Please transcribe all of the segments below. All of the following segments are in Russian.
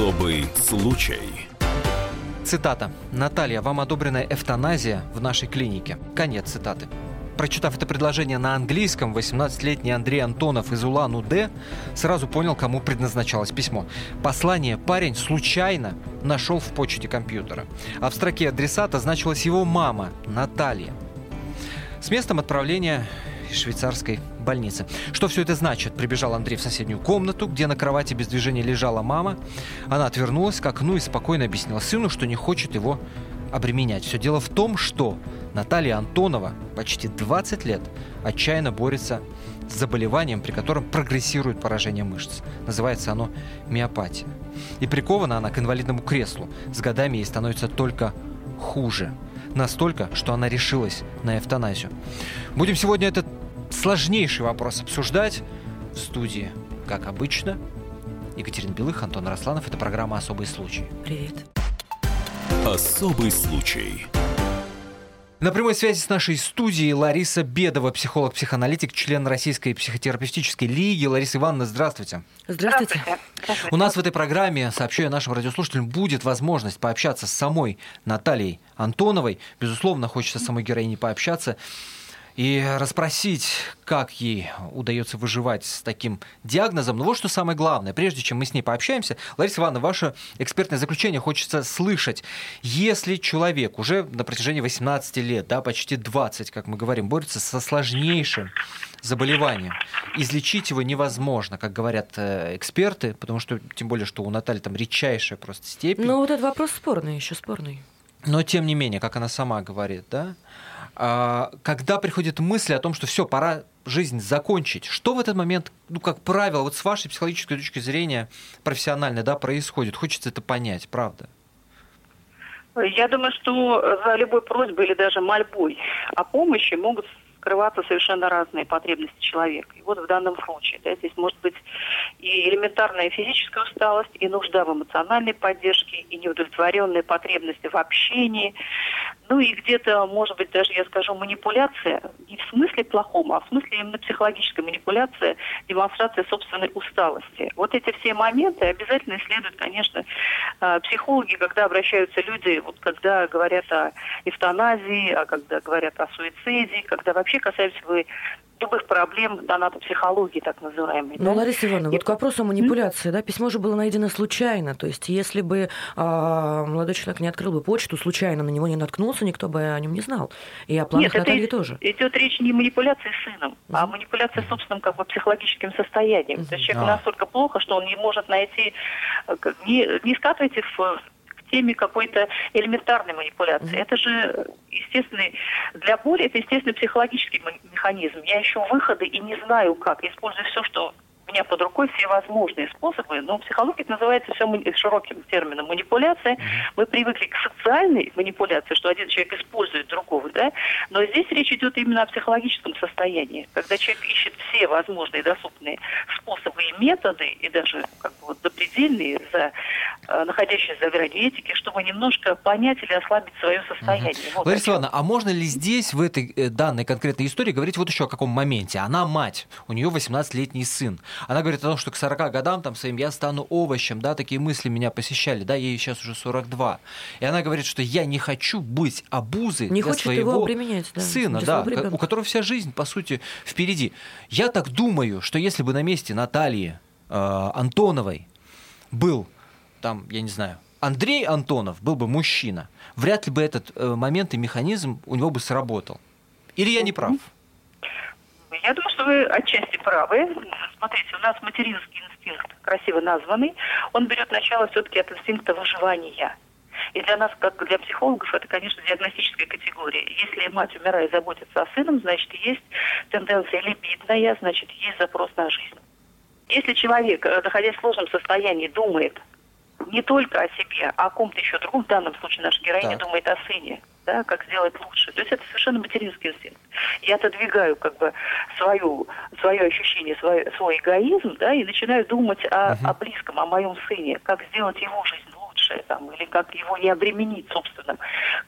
Особый случай. Цитата. «Наталья, вам одобрена эвтаназия в нашей клинике». Конец цитаты. Прочитав это предложение на английском, 18-летний Андрей Антонов из Улан-Удэ сразу понял, кому предназначалось письмо. Послание парень случайно нашел в почте компьютера. А в строке адресата значилась его мама, Наталья. С местом отправления швейцарской больницы. Что все это значит? Прибежал Андрей в соседнюю комнату, где на кровати без движения лежала мама. Она отвернулась к окну и спокойно объяснила сыну, что не хочет его обременять. Все дело в том, что Наталья Антонова почти 20 лет отчаянно борется с заболеванием, при котором прогрессирует поражение мышц. Называется оно миопатия. И прикована она к инвалидному креслу. С годами ей становится только хуже. Настолько, что она решилась на эвтаназию. Будем сегодня этот сложнейший вопрос обсуждать в студии, как обычно. Екатерина Белых, Антон Росланов. Это программа «Особый случай». Привет. Особый случай. На прямой связи с нашей студией Лариса Бедова, психолог-психоаналитик, член Российской психотерапевтической лиги. Лариса Ивановна, здравствуйте. Здравствуйте. У нас в этой программе, сообщаю нашим радиослушателям, будет возможность пообщаться с самой Натальей Антоновой. Безусловно, хочется с самой героиней пообщаться и расспросить, как ей удается выживать с таким диагнозом. Но вот что самое главное, прежде чем мы с ней пообщаемся, Лариса Ивановна, ваше экспертное заключение хочется слышать. Если человек уже на протяжении 18 лет, да, почти 20, как мы говорим, борется со сложнейшим заболеванием, излечить его невозможно, как говорят э, эксперты, потому что, тем более, что у Натальи там редчайшая просто степень. Ну, вот этот вопрос спорный, еще спорный. Но, тем не менее, как она сама говорит, да, когда приходит мысль о том, что все, пора жизнь закончить, что в этот момент, ну, как правило, вот с вашей психологической точки зрения, профессиональной, да, происходит? Хочется это понять, правда? Я думаю, что за любой просьбой или даже мольбой о помощи могут скрываться совершенно разные потребности человека. И вот в данном случае, да, здесь может быть и элементарная физическая усталость, и нужда в эмоциональной поддержке, и неудовлетворенные потребности в общении, ну и где-то, может быть, даже, я скажу, манипуляция, не в смысле плохом, а в смысле именно психологической манипуляции, демонстрация собственной усталости. Вот эти все моменты обязательно исследуют, конечно, а, психологи, когда обращаются люди, вот когда говорят о эвтаназии, а когда говорят о суициде, когда вообще касаются вы любых проблем донатопсихологии, так называемой. Ну, да? Лариса Ивановна, и... вот к вопросу о манипуляции, да, письмо же было найдено случайно, то есть если бы а, молодой человек не открыл бы почту, случайно на него не наткнулся, никто бы о нем не знал. И о планах Нет, Натальи это тоже. идет речь не о манипуляции сыном, mm-hmm. а о манипуляции собственным как бы психологическим состоянием. Mm-hmm. То есть человек а. настолько плохо, что он не может найти, э, не, не скатывайте в теме какой-то элементарной манипуляции. Это же естественный, для боли это естественный психологический механизм. Я ищу выходы и не знаю как. Использую все, что меня под рукой все возможные способы, но психология это называется все широким термином манипуляция. Мы привыкли к социальной манипуляции, что один человек использует другого, да, но здесь речь идет именно о психологическом состоянии, когда человек ищет все возможные доступные способы и методы, и даже как бы вот запредельные, за, э, находящиеся за гранью этики, чтобы немножко понять или ослабить свое состояние. Угу. Вот Лариса Ивановна, а можно ли здесь, в этой э, данной конкретной истории, говорить вот еще о каком моменте? Она мать, у нее 18-летний сын. Она говорит о том, что к 40 годам там своим я стану овощем, да, такие мысли меня посещали, да, ей сейчас уже 42. И она говорит, что я не хочу быть обузой не для своего да, сына, да, у которого вся жизнь, по сути, впереди. Я так думаю, что если бы на месте Натальи э, Антоновой был там, я не знаю, Андрей Антонов был бы мужчина, вряд ли бы этот э, момент и механизм у него бы сработал. Или я не прав? Я думаю, что вы отчасти правы. Смотрите, у нас материнский инстинкт, красиво названный, он берет начало все-таки от инстинкта выживания. И для нас, как для психологов, это, конечно, диагностическая категория. Если мать, умирая, заботится о сыном, значит, есть тенденция либидная, значит, есть запрос на жизнь. Если человек, э, находясь в сложном состоянии, думает не только о себе, а о ком-то еще другом, в данном случае наша героиня так. думает о сыне, да, как сделать лучше. То есть это совершенно материнский инстинкт. Я отодвигаю как бы свою, свое ощущение, свой, свой эгоизм, да, и начинаю думать о, uh-huh. о близком, о моем сыне, как сделать его жизнь лучше, там, или как его не обременить собственным,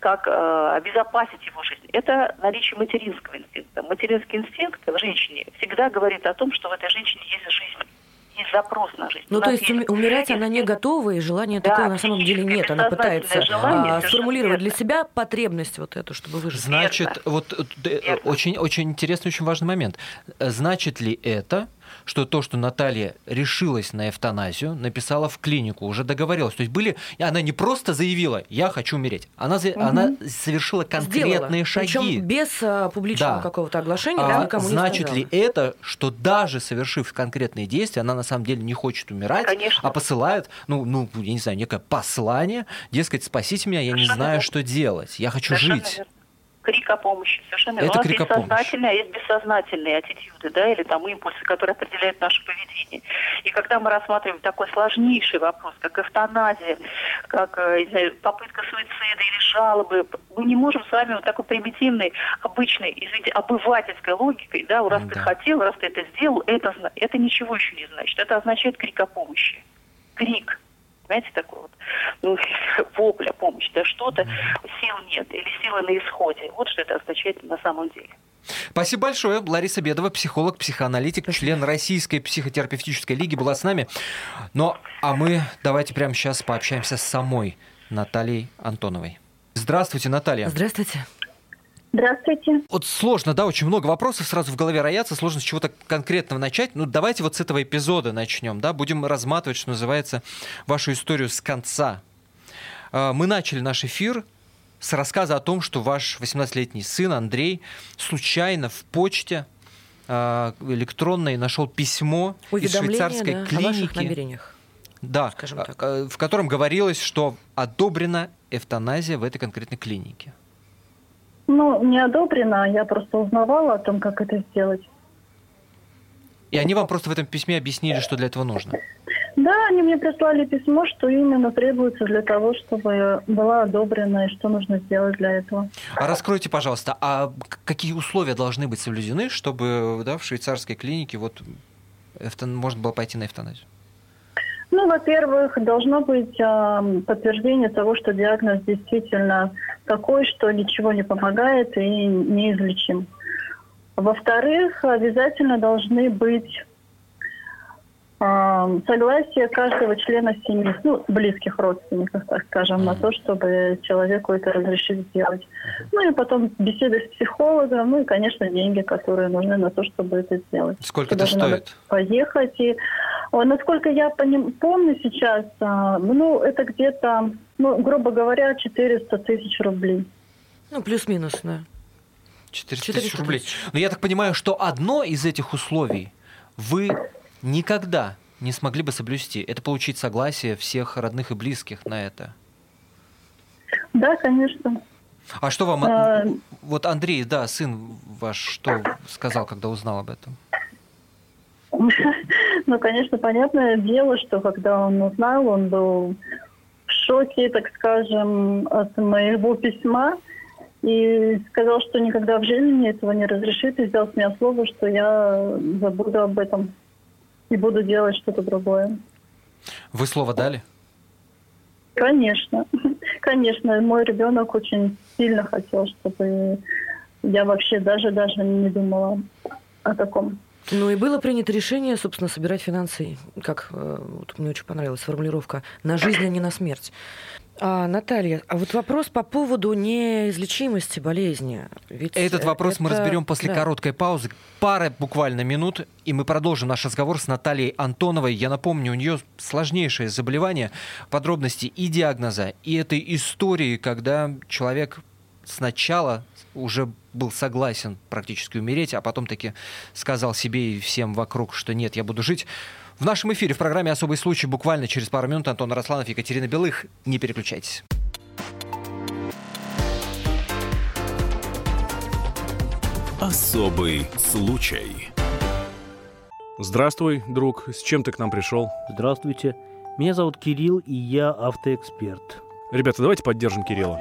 как э, обезопасить его жизнь. Это наличие материнского инстинкта. Материнский инстинкт в женщине всегда говорит о том, что в этой женщине есть жизнь есть запрос на жизнь. Ну, то есть умирать она не готова, и желания да, такого на самом деле нет. Она пытается желание, а, сформулировать для себя потребность вот эту, чтобы выжить. Значит, Верно. вот э, очень, очень интересный, очень важный момент. Значит ли это, что то, что Наталья решилась на эвтаназию, написала в клинику, уже договорилась. То есть были, она не просто заявила, я хочу умереть, она, угу. она совершила конкретные Сделала. шаги. Причем без а, публичного да. какого-то оглашения, а, да, никому Значит не ли это, что даже совершив конкретные действия, она на самом деле не хочет умирать, Конечно. а посылает, ну, ну, я не знаю, некое послание, дескать, спасите меня, я Совершенно не знаю, верно. что делать, я хочу Совершенно жить. Верно крик о помощи. Совершенно Это У нас есть сознательные, а есть бессознательные аттитюды, да, или там импульсы, которые определяют наше поведение. И когда мы рассматриваем такой сложнейший вопрос, как эвтаназия, как э, знаю, попытка суицида или жалобы, мы не можем с вами вот такой примитивной, обычной, извините, обывательской логикой, да, раз да. ты хотел, раз ты это сделал, это, это ничего еще не значит. Это означает крик о помощи. Крик знаете, такой вот, ну, вопля, помощь, да что-то, сил нет, или силы на исходе. Вот что это означает на самом деле. Спасибо большое. Лариса Бедова, психолог, психоаналитик, член Российской психотерапевтической лиги была с нами. Ну, а мы давайте прямо сейчас пообщаемся с самой Натальей Антоновой. Здравствуйте, Наталья. Здравствуйте. Здравствуйте. Вот сложно, да, очень много вопросов сразу в голове роятся, сложно с чего-то конкретного начать. Ну, давайте вот с этого эпизода начнем, да, будем разматывать, что называется, вашу историю с конца. А, мы начали наш эфир с рассказа о том, что ваш 18-летний сын Андрей случайно в почте а, электронной нашел письмо из швейцарской да, клиники. Да, скажем так. А, в котором говорилось, что одобрена эвтаназия в этой конкретной клинике. Ну, не одобрено, я просто узнавала о том, как это сделать. И они вам просто в этом письме объяснили, что для этого нужно? Да, они мне прислали письмо, что именно требуется для того, чтобы была одобрена и что нужно сделать для этого. А раскройте, пожалуйста, а какие условия должны быть соблюдены, чтобы да, в швейцарской клинике вот можно было пойти на эвтаназию? Ну, во-первых, должно быть э, подтверждение того, что диагноз действительно такой, что ничего не помогает и неизлечим. Во-вторых, обязательно должны быть согласие каждого члена семьи, ну, близких родственников, так скажем, на то, чтобы человеку это разрешить сделать. Ну и потом беседы с психологом, ну и, конечно, деньги, которые нужны на то, чтобы это сделать. Сколько это стоит? Поехать и Насколько я помню сейчас, а, ну, это где-то, ну, грубо говоря, 400 тысяч рублей. Ну, плюс-минус, да. 400 тысяч рублей. Но я так понимаю, что одно из этих условий вы никогда не смогли бы соблюсти. Это получить согласие всех родных и близких на это. Да, конечно. А что вам... А... Вот Андрей, да, сын ваш, что сказал, когда узнал об этом? Ну, конечно, понятное дело, что когда он узнал, он был в шоке, так скажем, от моего письма. И сказал, что никогда в жизни мне этого не разрешит, и взял с меня слово, что я забуду об этом и буду делать что-то другое. Вы слово дали? Конечно. Конечно, мой ребенок очень сильно хотел, чтобы я вообще даже даже не думала о таком. Ну и было принято решение, собственно, собирать финансы, как э, вот мне очень понравилась формулировка, на жизнь, а не на смерть. А, Наталья, а вот вопрос по поводу неизлечимости болезни. Ведь Этот вопрос это... мы разберем после да. короткой паузы. Пара буквально минут, и мы продолжим наш разговор с Натальей Антоновой. Я напомню, у нее сложнейшее заболевание, подробности и диагноза, и этой истории, когда человек сначала уже был согласен практически умереть, а потом таки сказал себе и всем вокруг, что нет, я буду жить. В нашем эфире в программе «Особый случай» буквально через пару минут Антон Росланов, Екатерина Белых. Не переключайтесь. Особый случай. Здравствуй, друг. С чем ты к нам пришел? Здравствуйте. Меня зовут Кирилл, и я автоэксперт. Ребята, давайте поддержим Кирилла.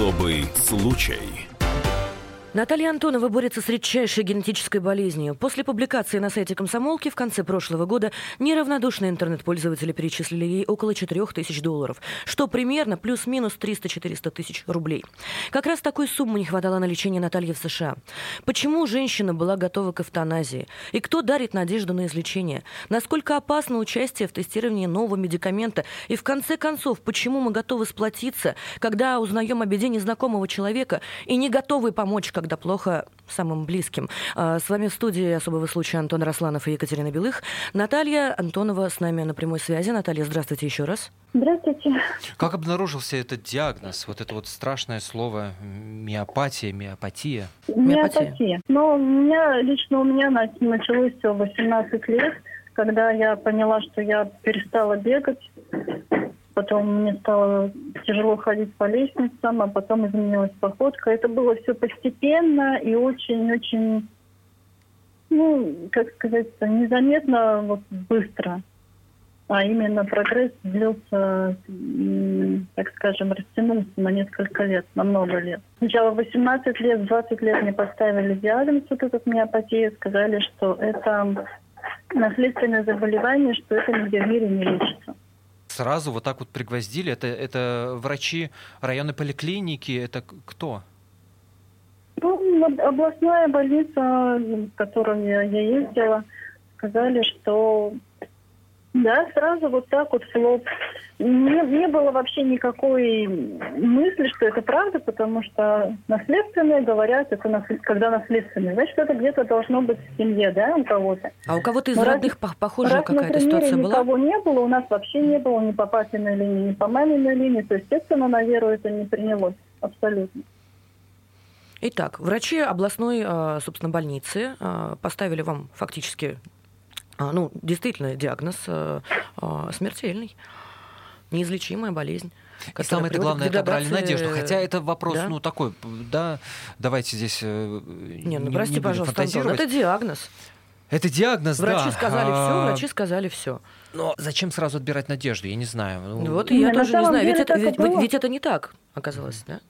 Особый случай. Наталья Антонова борется с редчайшей генетической болезнью. После публикации на сайте комсомолки в конце прошлого года неравнодушные интернет-пользователи перечислили ей около 4 тысяч долларов, что примерно плюс-минус 300-400 тысяч рублей. Как раз такой суммы не хватало на лечение Натальи в США. Почему женщина была готова к эвтаназии? И кто дарит надежду на излечение? Насколько опасно участие в тестировании нового медикамента? И в конце концов, почему мы готовы сплотиться, когда узнаем о беде незнакомого человека и не готовы помочь, когда плохо самым близким. А, с вами в студии особого случая Антон Росланов и Екатерина Белых. Наталья Антонова с нами на прямой связи. Наталья, здравствуйте еще раз. Здравствуйте. Как обнаружился этот диагноз, вот это вот страшное слово миопатия, миопатия? Миопатия. Но у меня, лично у меня началось все в 18 лет, когда я поняла, что я перестала бегать, потом мне стало тяжело ходить по лестницам, а потом изменилась походка. Это было все постепенно и очень-очень, ну, как сказать, незаметно, вот быстро. А именно прогресс длился, так скажем, растянулся на несколько лет, на много лет. Сначала 18 лет, 20 лет мне поставили диагноз вот этот миопатия, сказали, что это наследственное заболевание, что это нигде в мире не лечится сразу вот так вот пригвоздили? Это, это врачи районной поликлиники? Это кто? Ну, областная больница, в которую я, ездила, сказали, что да, сразу вот так вот в Не, не было вообще никакой мысли, что это правда, потому что наследственные говорят, это наслед... когда наследственные. Значит, это где-то должно быть в семье, да, у кого-то. А у кого-то из Но родных раз, похожая какая-то ситуация была? никого не было, у нас вообще не было ни по папиной линии, ни по маминой линии. То, естественно, на веру это не принялось абсолютно. Итак, врачи областной, а, собственно, больницы а, поставили вам фактически а, ну, действительно, диагноз смертельный, неизлечимая болезнь. И самое главное, это брали надежду. Хотя это вопрос, да? ну, такой, да, давайте здесь э, не, ну, прости, не пожалуйста, Антон, это диагноз. Это диагноз, врачи да. Сказали а... все, врачи сказали все. Но зачем сразу отбирать надежду? Я не знаю. Ну, вот и я тоже не знаю. Ведь это, ведь, ведь это не так оказалось, да?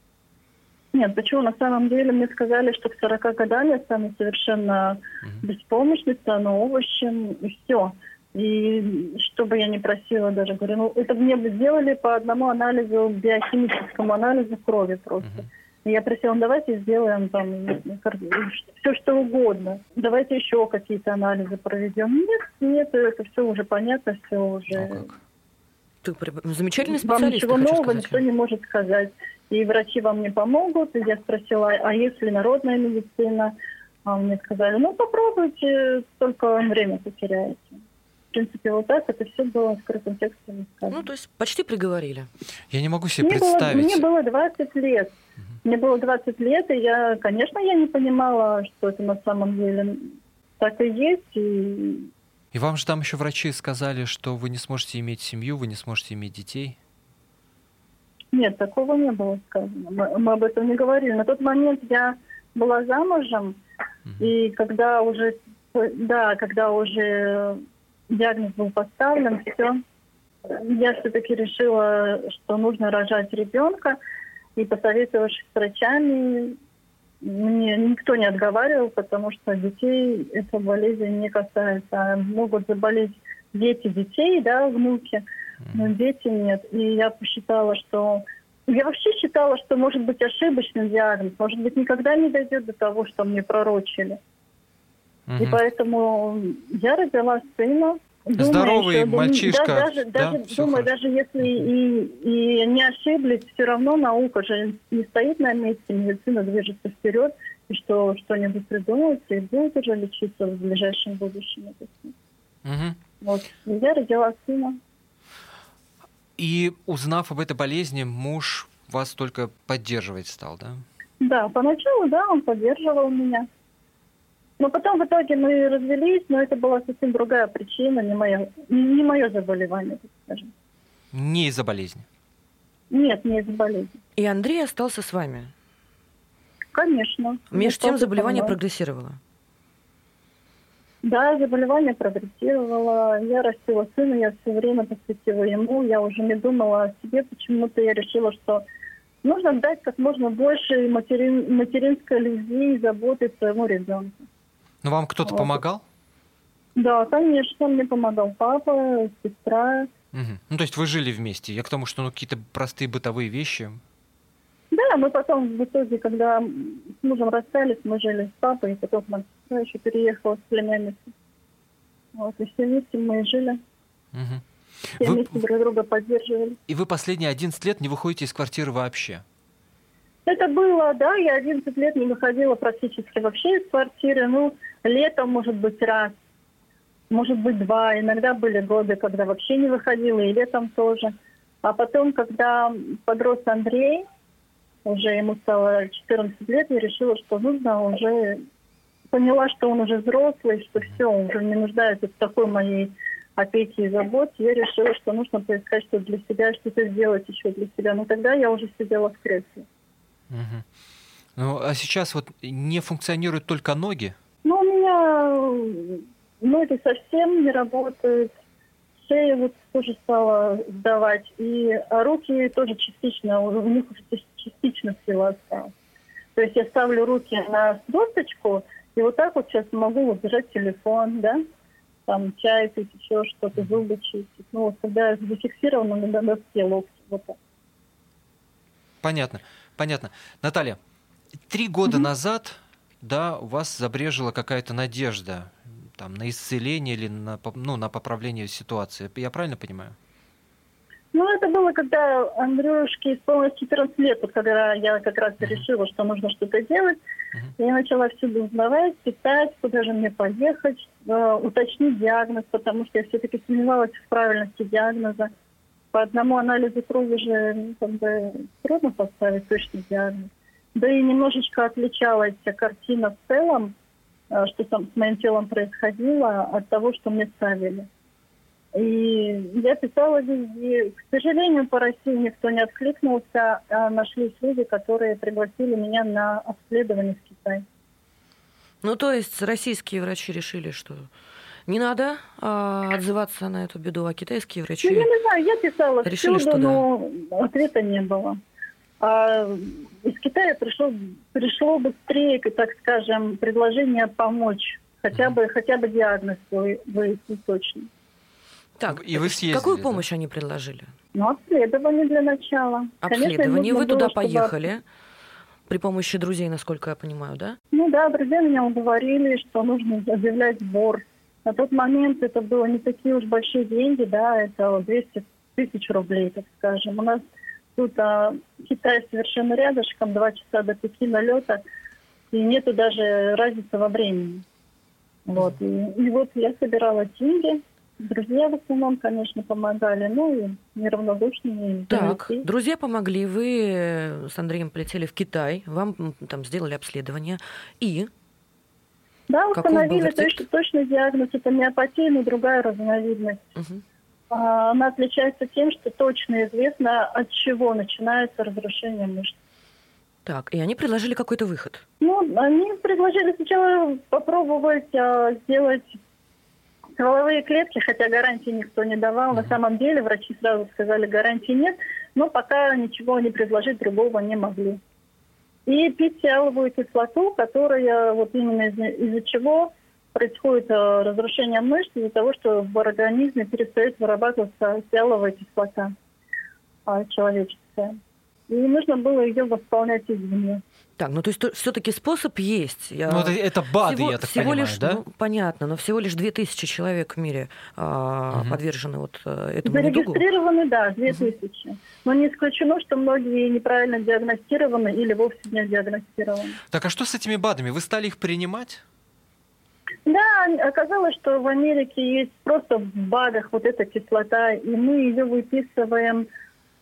Нет, почему? На самом деле мне сказали, что к 40 годам я стану совершенно mm-hmm. беспомощной, стану овощем, и все. И что бы я ни просила даже, говорю, ну это мне бы сделали по одному анализу, биохимическому анализу крови просто. Mm-hmm. И я просила, ну, давайте сделаем там все что угодно. Давайте еще какие-то анализы проведем. Нет, нет, это все уже понятно, все уже... Oh, как? Ты замечательный специалист. Вам ничего нового сказать. никто не может сказать и врачи вам не помогут. И я спросила, а если народная медицина? А мне сказали, ну попробуйте, только время потеряете. В принципе, вот так это все было скрытым текстом. Ну, то есть почти приговорили. Я не могу себе мне представить. Было, мне было 20 лет. Угу. Мне было 20 лет, и я, конечно, я не понимала, что это на самом деле так и есть. И, и вам же там еще врачи сказали, что вы не сможете иметь семью, вы не сможете иметь детей? Нет, такого не было сказано. Мы, мы об этом не говорили. На тот момент я была замужем, mm-hmm. и когда уже, да, когда уже диагноз был поставлен, все, я все-таки решила, что нужно рожать ребенка, и посоветовавшись с врачами, мне никто не отговаривал, потому что детей эта болезнь не касается. Могут заболеть дети детей, да, внуки, но дети нет. И я посчитала, что... Я вообще считала, что может быть ошибочный диагноз, может быть никогда не дойдет до того, что мне пророчили. Угу. И поэтому я родила сына. Думаю, Здоровый что, мальчишка. Да, даже, да, даже, думаю, даже если и, и не ошиблись, все равно наука же не стоит на месте, медицина движется вперед, и что что-нибудь придумается и будет уже лечиться в ближайшем будущем. Угу. Вот. Я родила сына. И узнав об этой болезни, муж вас только поддерживать стал, да? Да, поначалу, да, он поддерживал меня. Но потом в итоге мы развелись, но это была совсем другая причина, не мое, не мое заболевание, так скажем. Не из-за болезни? Нет, не из-за болезни. И Андрей остался с вами? Конечно. Между тем заболевание прогрессировало? Да, заболевание прогрессировало. Я растила сына, я все время посвятила ему. Я уже не думала о себе. Почему-то я решила, что нужно дать как можно больше материн, материнской любви и заботы своему ребенку. Ну, вам кто-то Вот. помогал? Да, конечно, мне помогал папа, сестра. Мгм. Ну, то есть вы жили вместе. Я к тому, что ну, какие-то простые бытовые вещи. Да, мы потом в итоге, когда с мужем расстались, мы жили с папой, и потом сестра еще переехала с племянницей. Вот, и все вместе мы и жили, Мгм. все Вы- вместе друг друга поддерживали. И вы последние 11 лет не выходите из квартиры вообще. Это было, да, я 11 лет не выходила практически вообще из квартиры. Ну, летом, может быть, раз, может быть, два. Иногда были годы, когда вообще не выходила, и летом тоже. А потом, когда подрос Андрей, уже ему стало 14 лет, я решила, что нужно уже... Поняла, что он уже взрослый, что все, он уже не нуждается в такой моей опеке и заботе. Я решила, что нужно поискать что-то для себя, что-то сделать еще для себя. Но тогда я уже сидела в кресле. Мгм. Ну, а сейчас вот не функционируют только ноги. Ну, меня ноги совсем не работают. Шея вот тоже стала сдавать. И а руки тоже частично, у них уже ча- частично сила осталась. То есть я ставлю руки на досточку, и вот так вот сейчас могу вот держать телефон, да, там чай пить, еще что-то, зубы чистить. Ну, вот когда зафиксировано на доске локти, вот так. Понятно, понятно. Наталья, три года назад, да, у вас забрежила какая-то надежда там, на исцеление или на, ну, на поправление ситуации. Я правильно понимаю? Ну, это было, когда Андрюшке исполнилось 14 лет, вот когда я как раз решила, что нужно что-то делать. Мгм. Я начала всюду узнавать, писать, куда же мне поехать, э, уточнить диагноз, потому что я все-таки сомневалась в правильности диагноза. По одному анализу крови же ну, как бы трудно поставить точный диагноз. Да и немножечко отличалась картина в целом, э, что там с моим телом происходило, от того, что мне ставили. И я писала везде. К сожалению, по России никто не откликнулся. А нашлись люди, которые пригласили меня на обследование в Китай. Ну, то есть российские врачи решили, что не надо а, отзываться на эту беду, а китайские врачи... Ну, я не знаю, я писала Решили, всюду, что да. но ответа не было. А из Китая пришло, пришло быстрее, так скажем, предложение помочь. Хотя бы, хотя бы диагноз вы- выяснить точно. Так, И вы съездили, какую да? помощь они предложили? Ну, обследование для начала. Обследование. Вы туда было, чтобы- поехали при помощи друзей, насколько я понимаю, да? Ну да, друзья меня уговорили, что нужно объявлять сбор. На тот момент это было не такие уж большие деньги, да, это 200 тысяч рублей, так скажем. У нас тут а, Китай совершенно рядышком, два часа до Пекина лета, и нету даже разницы во времени. Вот. И, и вот я собирала деньги, друзья в основном, конечно, помогали, ну и неравнодушные. Так, друзья. друзья помогли, вы с Андреем полетели в Китай, вам там сделали обследование, и Да, установили точно, точный диагноз, это миопатия, но другая разновидность. Мгм. А, Она отличается тем, что точно известно, от чего начинается разрушение мышц. так, и они предложили какой-то выход. Ну, они предложили сначала попробовать а, сделать стволовые клетки, хотя гарантии никто не давал. На самом деле врачи сразу сказали, гарантии нет, но пока ничего не предложить другого не могли. И пить сиаловую кислоту, которая вот именно из- из-за чего происходит а, разрушение мышц, из-за того, что в организме перестает вырабатываться сиаловая кислота а, человеческая. И нужно было ее восполнять извне. Так, ну то есть все-таки способ есть. Я- Ну, это, это БАДы, всего, я так всего понимаю, лишь, да? ну, понятно, но всего лишь 2000 человек в мире а, Мгм. подвержены вот э, этому недугу. Зарегистрированы, да, 2000. Но не исключено, что многие неправильно диагностированы или вовсе не диагностированы. Так, а что с этими БАДами? Вы стали их принимать? Да, оказалось, что в Америке есть просто в БАДах вот эта кислота, и мы ее выписываем,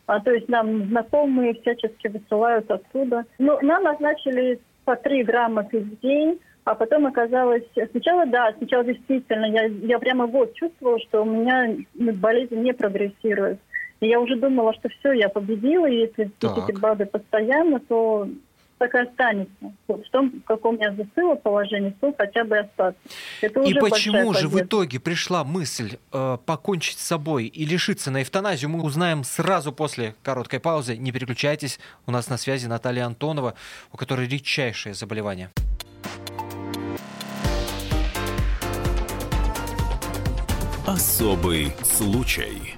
а, то есть нам знакомые всячески высылают оттуда. Ну, нам назначили по 3 грамма в день, а потом оказалось... Сначала, да, сначала действительно, я, я прямо год чувствовала, что у меня болезнь не прогрессирует. И я уже думала, что все, я победила, и если Так. эти БАДы постоянно, то так и останется. Вот в том, в каком я застыла положении, в том хотя бы остаться. Это И почему же в победа. итоге пришла мысль э, покончить с собой и лишиться на эвтаназию, мы узнаем сразу после короткой паузы. Не переключайтесь, у нас на связи Наталья Антонова, у которой редчайшее заболевание. Особый случай.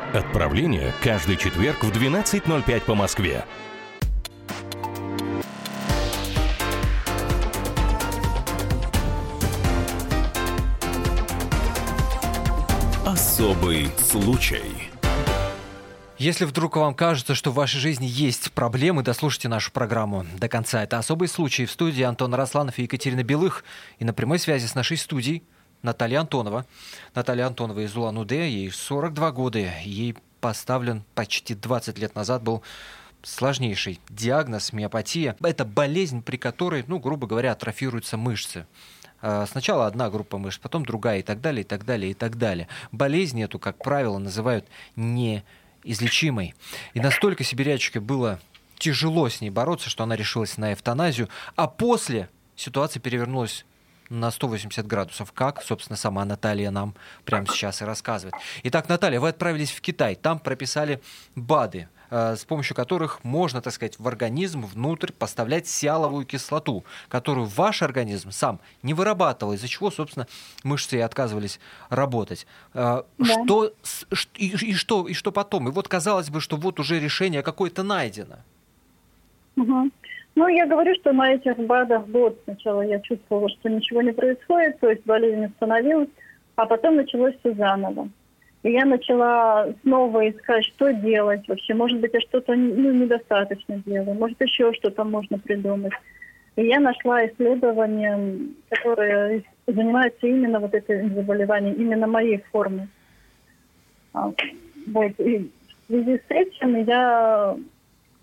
Отправление каждый четверг в 12.05 по Москве. Особый случай. Если вдруг вам кажется, что в вашей жизни есть проблемы, дослушайте нашу программу до конца. Это особый случай. В студии Антон Росланов и Екатерина Белых. И на прямой связи с нашей студией Наталья Антонова. Наталья Антонова из Улан-Удэ, ей 42 года. Ей поставлен почти 20 лет назад был сложнейший диагноз миопатия. Это болезнь, при которой, ну, грубо говоря, атрофируются мышцы. А, Сначала одна группа мышц, потом другая и так далее, и так далее, и так далее. Болезнь эту, как правило, называют неизлечимой. И настолько сибирячке было тяжело с ней бороться, что она решилась на эвтаназию, а после ситуация перевернулась на 180 градусов, как, собственно, сама Наталья нам прямо сейчас и рассказывает. Итак, Наталья, вы отправились в Китай, там прописали БАДы, э, с помощью которых можно, так сказать, в организм внутрь поставлять сиаловую кислоту, которую ваш организм сам не вырабатывал, из-за чего, собственно, мышцы и отказывались работать. Э, Да. Что, и, и что, и что потом? И вот казалось бы, что вот уже решение какое-то найдено. Мгм. Ну, я говорю, что на этих БАДах год сначала я чувствовала, что ничего не происходит, то есть болезнь остановилась, а потом началось все заново. И я начала снова искать, что делать вообще. Может быть, я что-то ну, недостаточно делаю, может, еще что-то можно придумать. И я нашла исследование, которое занимается именно вот этим заболеванием, именно моей формы. А, Вот. И в связи с этим я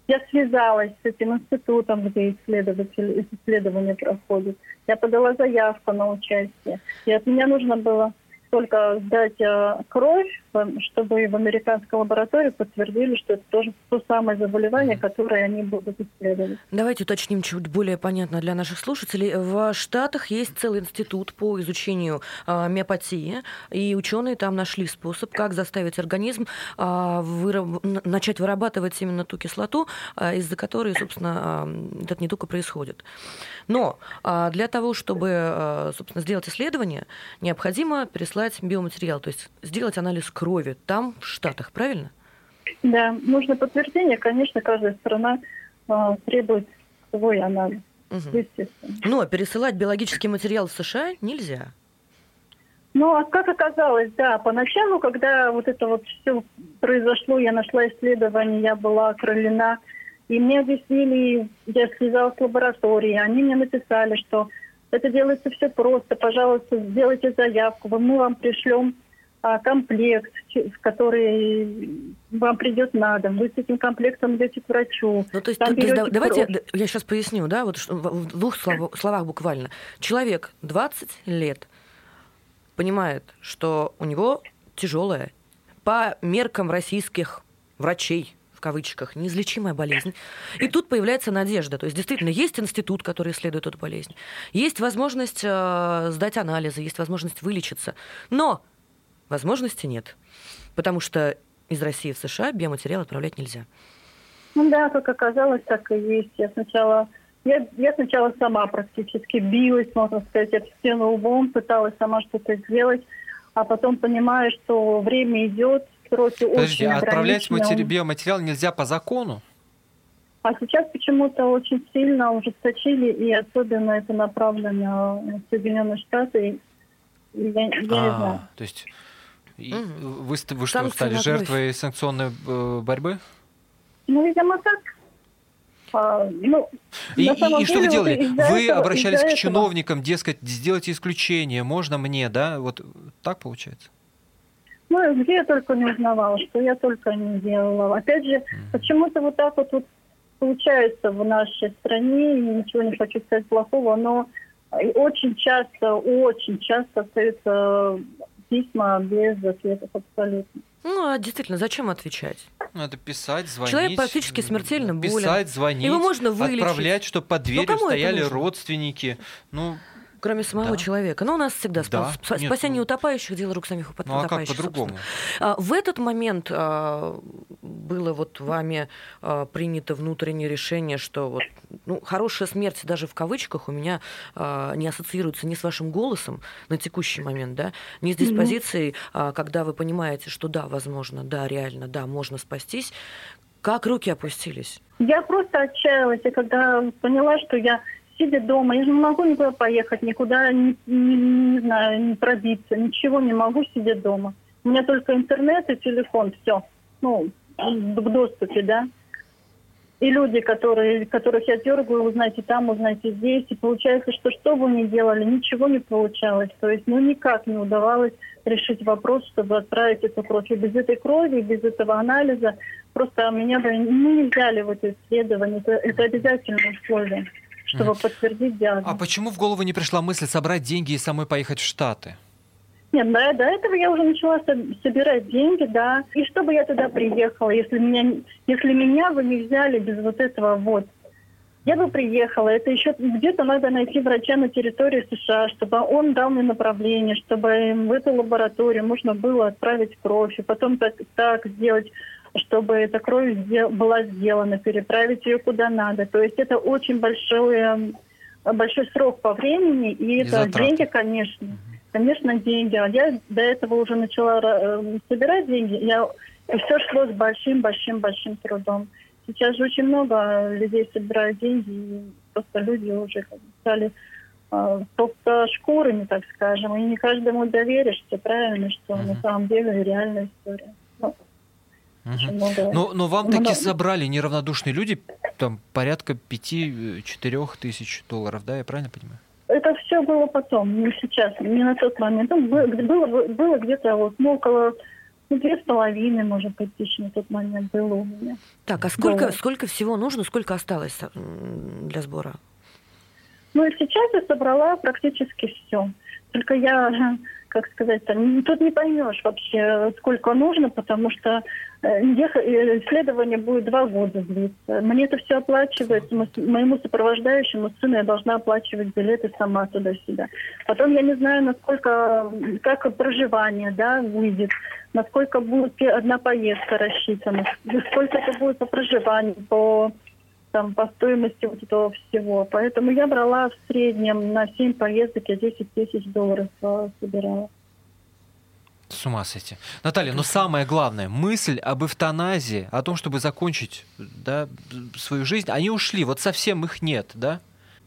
я связалась с этим институтом, где исследователи, исследования проходят. Я подала заявку на участие. И от меня нужно было только сдать э, кровь, чтобы в американской лаборатории подтвердили, что это тоже то самое заболевание, которое они будут исследовать. Давайте уточним чуть более понятно для наших слушателей. В Штатах есть целый институт по изучению а, миопатии, и ученые там нашли способ, как заставить организм а, выраб- начать вырабатывать именно ту кислоту, а, из-за которой, собственно, а, этот недуг и происходит. Но а, для того, чтобы, а, собственно, сделать исследование, необходимо переслать биоматериал, то есть сделать анализ крови там, в Штатах, правильно? Да, нужно подтверждение. Конечно, каждая страна э, требует свой анализ, Мгм. естественно. Но пересылать биологический материал в США нельзя. Ну, а как оказалось, да, поначалу, когда вот это вот все произошло, я нашла исследование, я была окрылена, и мне объяснили, я связалась с лабораторией, они мне написали, что это делается все просто, пожалуйста, сделайте заявку, мы вам пришлем а, комплект, ч- в который вам придет на дом, вы с этим комплектом идете к врачу. Ну, то есть, Там то есть, давайте кровь. я сейчас поясню, да, вот в двух слов- словах буквально. Человек 20 лет понимает, что у него тяжелая, по меркам российских врачей, в кавычках, неизлечимая болезнь. И тут появляется надежда. То есть действительно есть институт, который исследует эту болезнь. Есть возможность э, сдать анализы, есть возможность вылечиться. Но возможности нет. Потому что из России в США биоматериал отправлять нельзя. Ну да, как оказалось, так и есть. Я сначала, я, я сначала сама практически билась, можно сказать, об стену лбом, пыталась сама что-то сделать, а потом понимаю, что время идет, сроки Подождите, очень а отправлять матери- биоматериал нельзя по закону? А сейчас почему-то очень сильно ужесточили, и особенно это направлено на Соединенные Штаты. Я, я не знаю. А, то есть и Мгм. вы, вы что, Санкции стали жертвой санкционной э, борьбы? Ну, видимо, так. А, ну, И, и- и что вы делали? Вы этого- обращались к этого- чиновникам, дескать, сделайте исключение, можно мне, да? Вот так получается? Ну, где я только не узнавала, что я только не делала. Опять же, почему-то вот так вот, вот получается в нашей стране, ничего не хочу сказать плохого, но очень часто, очень часто остаются письма без ответов абсолютно. Ну, а действительно, зачем отвечать? Надо писать, звонить. Человек практически смертельно болен. Писать, звонить. Его можно вылечить. Отправлять, чтобы под дверью кому это стояли родственники. Ну, Кроме самого Да. человека. Но у нас всегда спа- Да. спа- Нет, спасение ну- утопающих дело рук самих утоп- ну а как утопающих. по-другому? А, В этот момент а, было вот вами а, принято внутреннее решение, что вот, ну, хорошая смерть даже в кавычках у меня а, не ассоциируется ни с вашим голосом на текущий момент, да, ни с диспозицией, а, когда вы понимаете, что да, возможно, да, реально, да, можно спастись. Как руки опустились? Я просто отчаялась, и когда поняла, что я сидя дома, я же не могу никуда поехать, никуда не, не- не знаю, не пробиться, ничего не могу сидя дома. У меня только интернет и телефон, все. Ну, в доступе, да. И люди, которые, которых я дергаю, узнайте там, узнайте здесь. И получается, что что бы ни делали, ничего не получалось. То есть, ну, никак не удавалось решить вопрос, чтобы отправить эту кровь. И без этой крови, без этого анализа просто меня бы не взяли в это исследование. Это, это обязательное условие, чтобы подтвердить диагноз. А почему в голову не пришла мысль собрать деньги и самой поехать в Штаты? Нет, да, до этого я уже начала со- собирать деньги, да. И чтобы я туда приехала, если меня, если меня бы не взяли без вот этого вот. Я бы приехала, это еще где-то надо найти врача на территории США, чтобы он дал мне направление, чтобы в эту лабораторию можно было отправить кровь, и потом так, так сделать, чтобы эта кровь была сделана, переправить ее куда надо. То есть это очень большой, большой срок по времени, и, И это затраты. деньги, конечно. Конечно, деньги. А я до этого уже начала э, собирать деньги. Я, все шло с большим-большим-большим трудом. Сейчас же очень много людей собирают деньги, и просто люди уже как бы стали э, шкурами, так скажем, и не каждому доверишься, правильно, что Мгм. на самом деле реальная история. Ну, много. Но, но вам много- таки собрали неравнодушные люди, там порядка 5-4 тысяч долларов, да, я правильно понимаю? Это все было потом, не сейчас, не на тот момент. Ну, было, было, было где-то вот, ну, около ну, две с половиной, может быть, тысяч на тот момент было у меня. Так, а сколько, Да. сколько всего нужно, сколько осталось м, для сбора? Ну и сейчас я собрала практически все. Только я, как сказать, там, тут не поймешь вообще, сколько нужно, потому что э, э, исследование будет два года длиться. Мне это все оплачивается. Мо- Моему сопровождающему сыну я должна оплачивать билеты сама туда-сюда. Потом я не знаю, насколько, как проживание да, выйдет, насколько будет одна поездка рассчитана, сколько это будет по проживанию, по там, по стоимости вот этого всего. Поэтому я брала в среднем на 7 поездок, я 10 тысяч долларов э, собирала. С ума сойти. Наталья, но самое главное, мысль об эвтаназии, о том, чтобы закончить да, свою жизнь, они ушли, вот совсем их нет, да?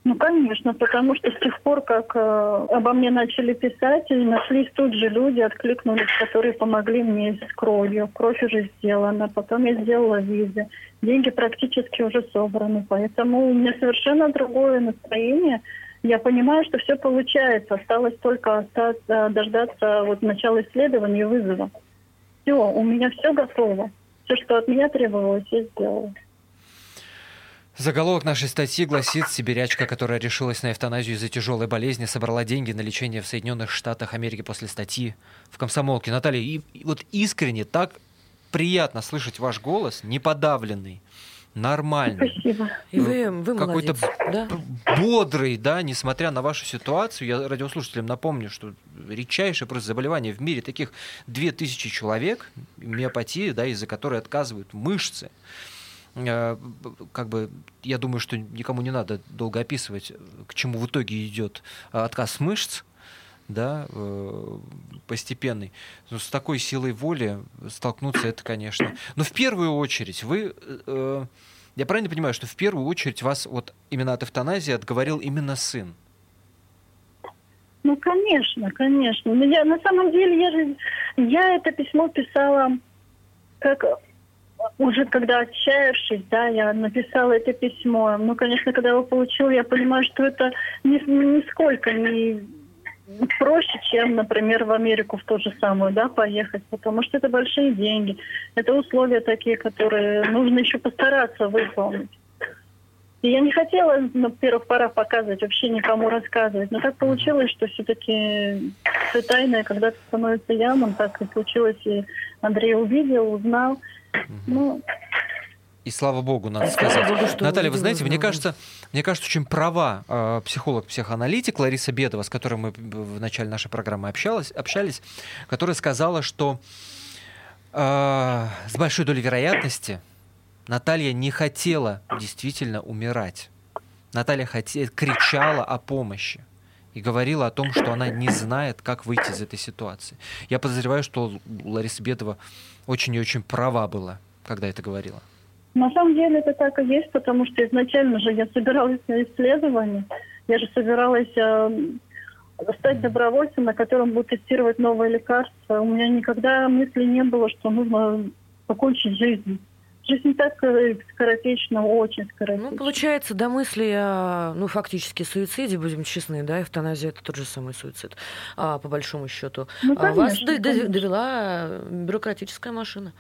Ну, конечно, потому что с тех пор, как э, обо мне начали писать, и нашлись тут же люди, откликнулись, которые помогли мне с кровью. Кровь уже сделана, потом я сделала визы. Деньги практически уже собраны, поэтому у меня совершенно другое настроение. Я понимаю, что все получается. Осталось только остаться, дождаться вот начала исследования и вызова. Все, у меня все готово. Все, что от меня требовалось, я сделала. Заголовок нашей статьи гласит, сибирячка, которая решилась на эвтаназию из-за тяжелой болезни, собрала деньги на лечение в Соединенных Штатах Америки после статьи в комсомолке. Наталья, и, и вот искренне так приятно слышать ваш голос, неподавленный, нормальный, Спасибо. И вы, вы какой-то молодец, да? бодрый, да, несмотря на вашу ситуацию. Я радиослушателям напомню, что редчайшее просто заболевание в мире таких 2000 человек, миопатия, да, из-за которой отказывают мышцы. Э, Как бы, я думаю, что никому не надо долго описывать, к чему в итоге идет отказ мышц, да, э, постепенный. Но с такой силой воли столкнуться это, конечно. Но в первую очередь вы, э, я правильно понимаю, что в первую очередь вас вот именно от эвтаназии отговорил именно сын? Ну, конечно, конечно. Но я, на самом деле, я же, я это письмо писала как уже когда отчаявшись, да, я написала это письмо. Ну, конечно, когда его получила, я понимаю, что это ни, нисколько не проще, чем, например, в Америку в ту же самую, да, поехать, потому что это большие деньги. Это условия такие, которые нужно еще постараться выполнить. И я не хотела на первых порах показывать, вообще никому рассказывать. Но так получилось, что все-таки все тайное когда-то становится явным. Так и случилось. И Андрей увидел, узнал. Ну, и слава богу, надо сказать. Богу, Наталья, вы знаете, мне кажется, мне кажется, очень права э, психолог-психоаналитик Лариса Бедова, с которой мы в начале нашей программы общалась, общались, которая сказала, что э, с большой долей вероятности Наталья не хотела действительно умирать. Наталья хотела, кричала о помощи и говорила о том, что она не знает, как выйти из этой ситуации. Я подозреваю, что Лариса Бедова очень и очень права была, когда это говорила. На самом деле это так и есть, потому что изначально же я собиралась на исследование. Я же собиралась э, стать добровольцем, на котором будут тестировать новые лекарства. У меня никогда мысли не было, что нужно покончить жизнь. Жизнь так э, скоротечна, очень скоротечна. Ну, получается, до мысли о, ну, фактически суициде, будем честны, да, эвтаназия это тот же самый суицид, а, по большому счету. Ну, конечно, Вас конечно. довела бюрократическая машина.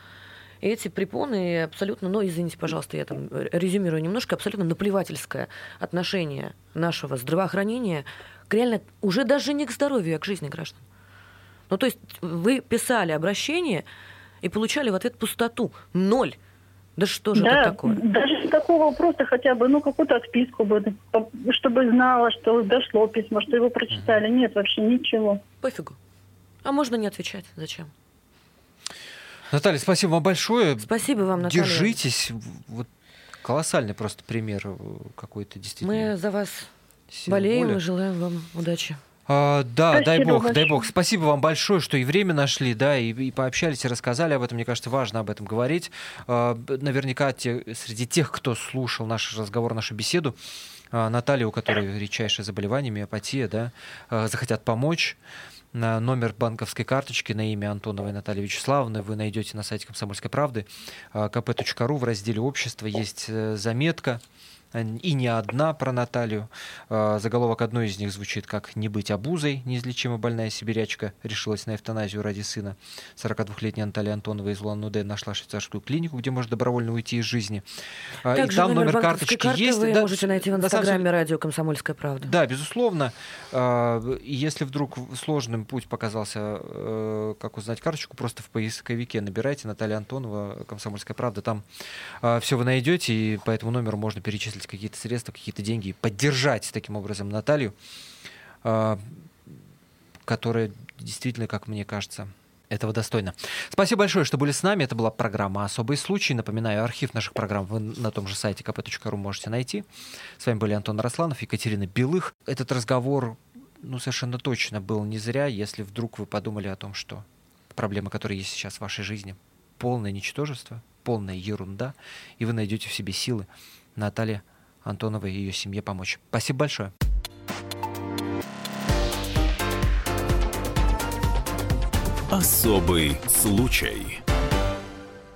И эти препоны абсолютно, ну, извините, пожалуйста, я там резюмирую немножко, абсолютно наплевательское отношение нашего здравоохранения к реально уже даже не к здоровью, а к жизни граждан. Ну, то есть вы писали обращение и получали в ответ пустоту, ноль. Да что же да, это такое? Даже такого просто хотя бы, ну, какую-то отписку бы, чтобы знала, что дошло письмо, что его прочитали. Нет, вообще ничего. Пофигу. А можно не отвечать? Зачем? Наталья, спасибо вам большое. Спасибо вам, Наталья. Держитесь. Вот колоссальный просто пример какой-то действительно. Мы за вас болеем воля. и желаем вам удачи. А, да, Спасибо дай бог, большое. дай бог. Спасибо вам большое, что и время нашли, да, и, и пообщались, и рассказали об этом. Мне кажется, важно об этом говорить. А, наверняка те, среди тех, кто слушал наш разговор, нашу беседу, а, Наталья, у которой редчайшее заболевание, миопатия, да, а, захотят помочь на номер банковской карточки на имя Антоновой Натальи Вячеславовны. Вы найдете на сайте «Комсомольской правды» kp.ru в разделе «Общество» есть э, заметка и не одна про Наталью. А, заголовок одной из них звучит как «Не быть обузой». Неизлечимо больная сибирячка решилась на эвтаназию ради сына. 42-летняя Наталья Антонова из Улан-Удэ нашла швейцарскую клинику, где можно добровольно уйти из жизни. А, Также и там номер, номер карточки карты есть. Вы да, можете найти в инстаграме самом... радио «Комсомольская правда». Да, безусловно. А, если вдруг сложным путь показался, э, как узнать карточку, просто в поисковике набирайте Наталья Антонова, «Комсомольская правда». Там все вы найдете, и по этому номеру можно перечислить выбросить какие-то средства, какие-то деньги, поддержать таким образом Наталью, а, которая действительно, как мне кажется, этого достойно. Спасибо большое, что были с нами. Это была программа «Особый случай». Напоминаю, архив наших программ вы на том же сайте kp.ru можете найти. С вами были Антон Росланов, Екатерина Белых. Этот разговор ну, совершенно точно был не зря, если вдруг вы подумали о том, что проблемы, которые есть сейчас в вашей жизни, полное ничтожество, полная ерунда, и вы найдете в себе силы Наталье Антоновой и ее семье помочь. Спасибо большое. Особый случай.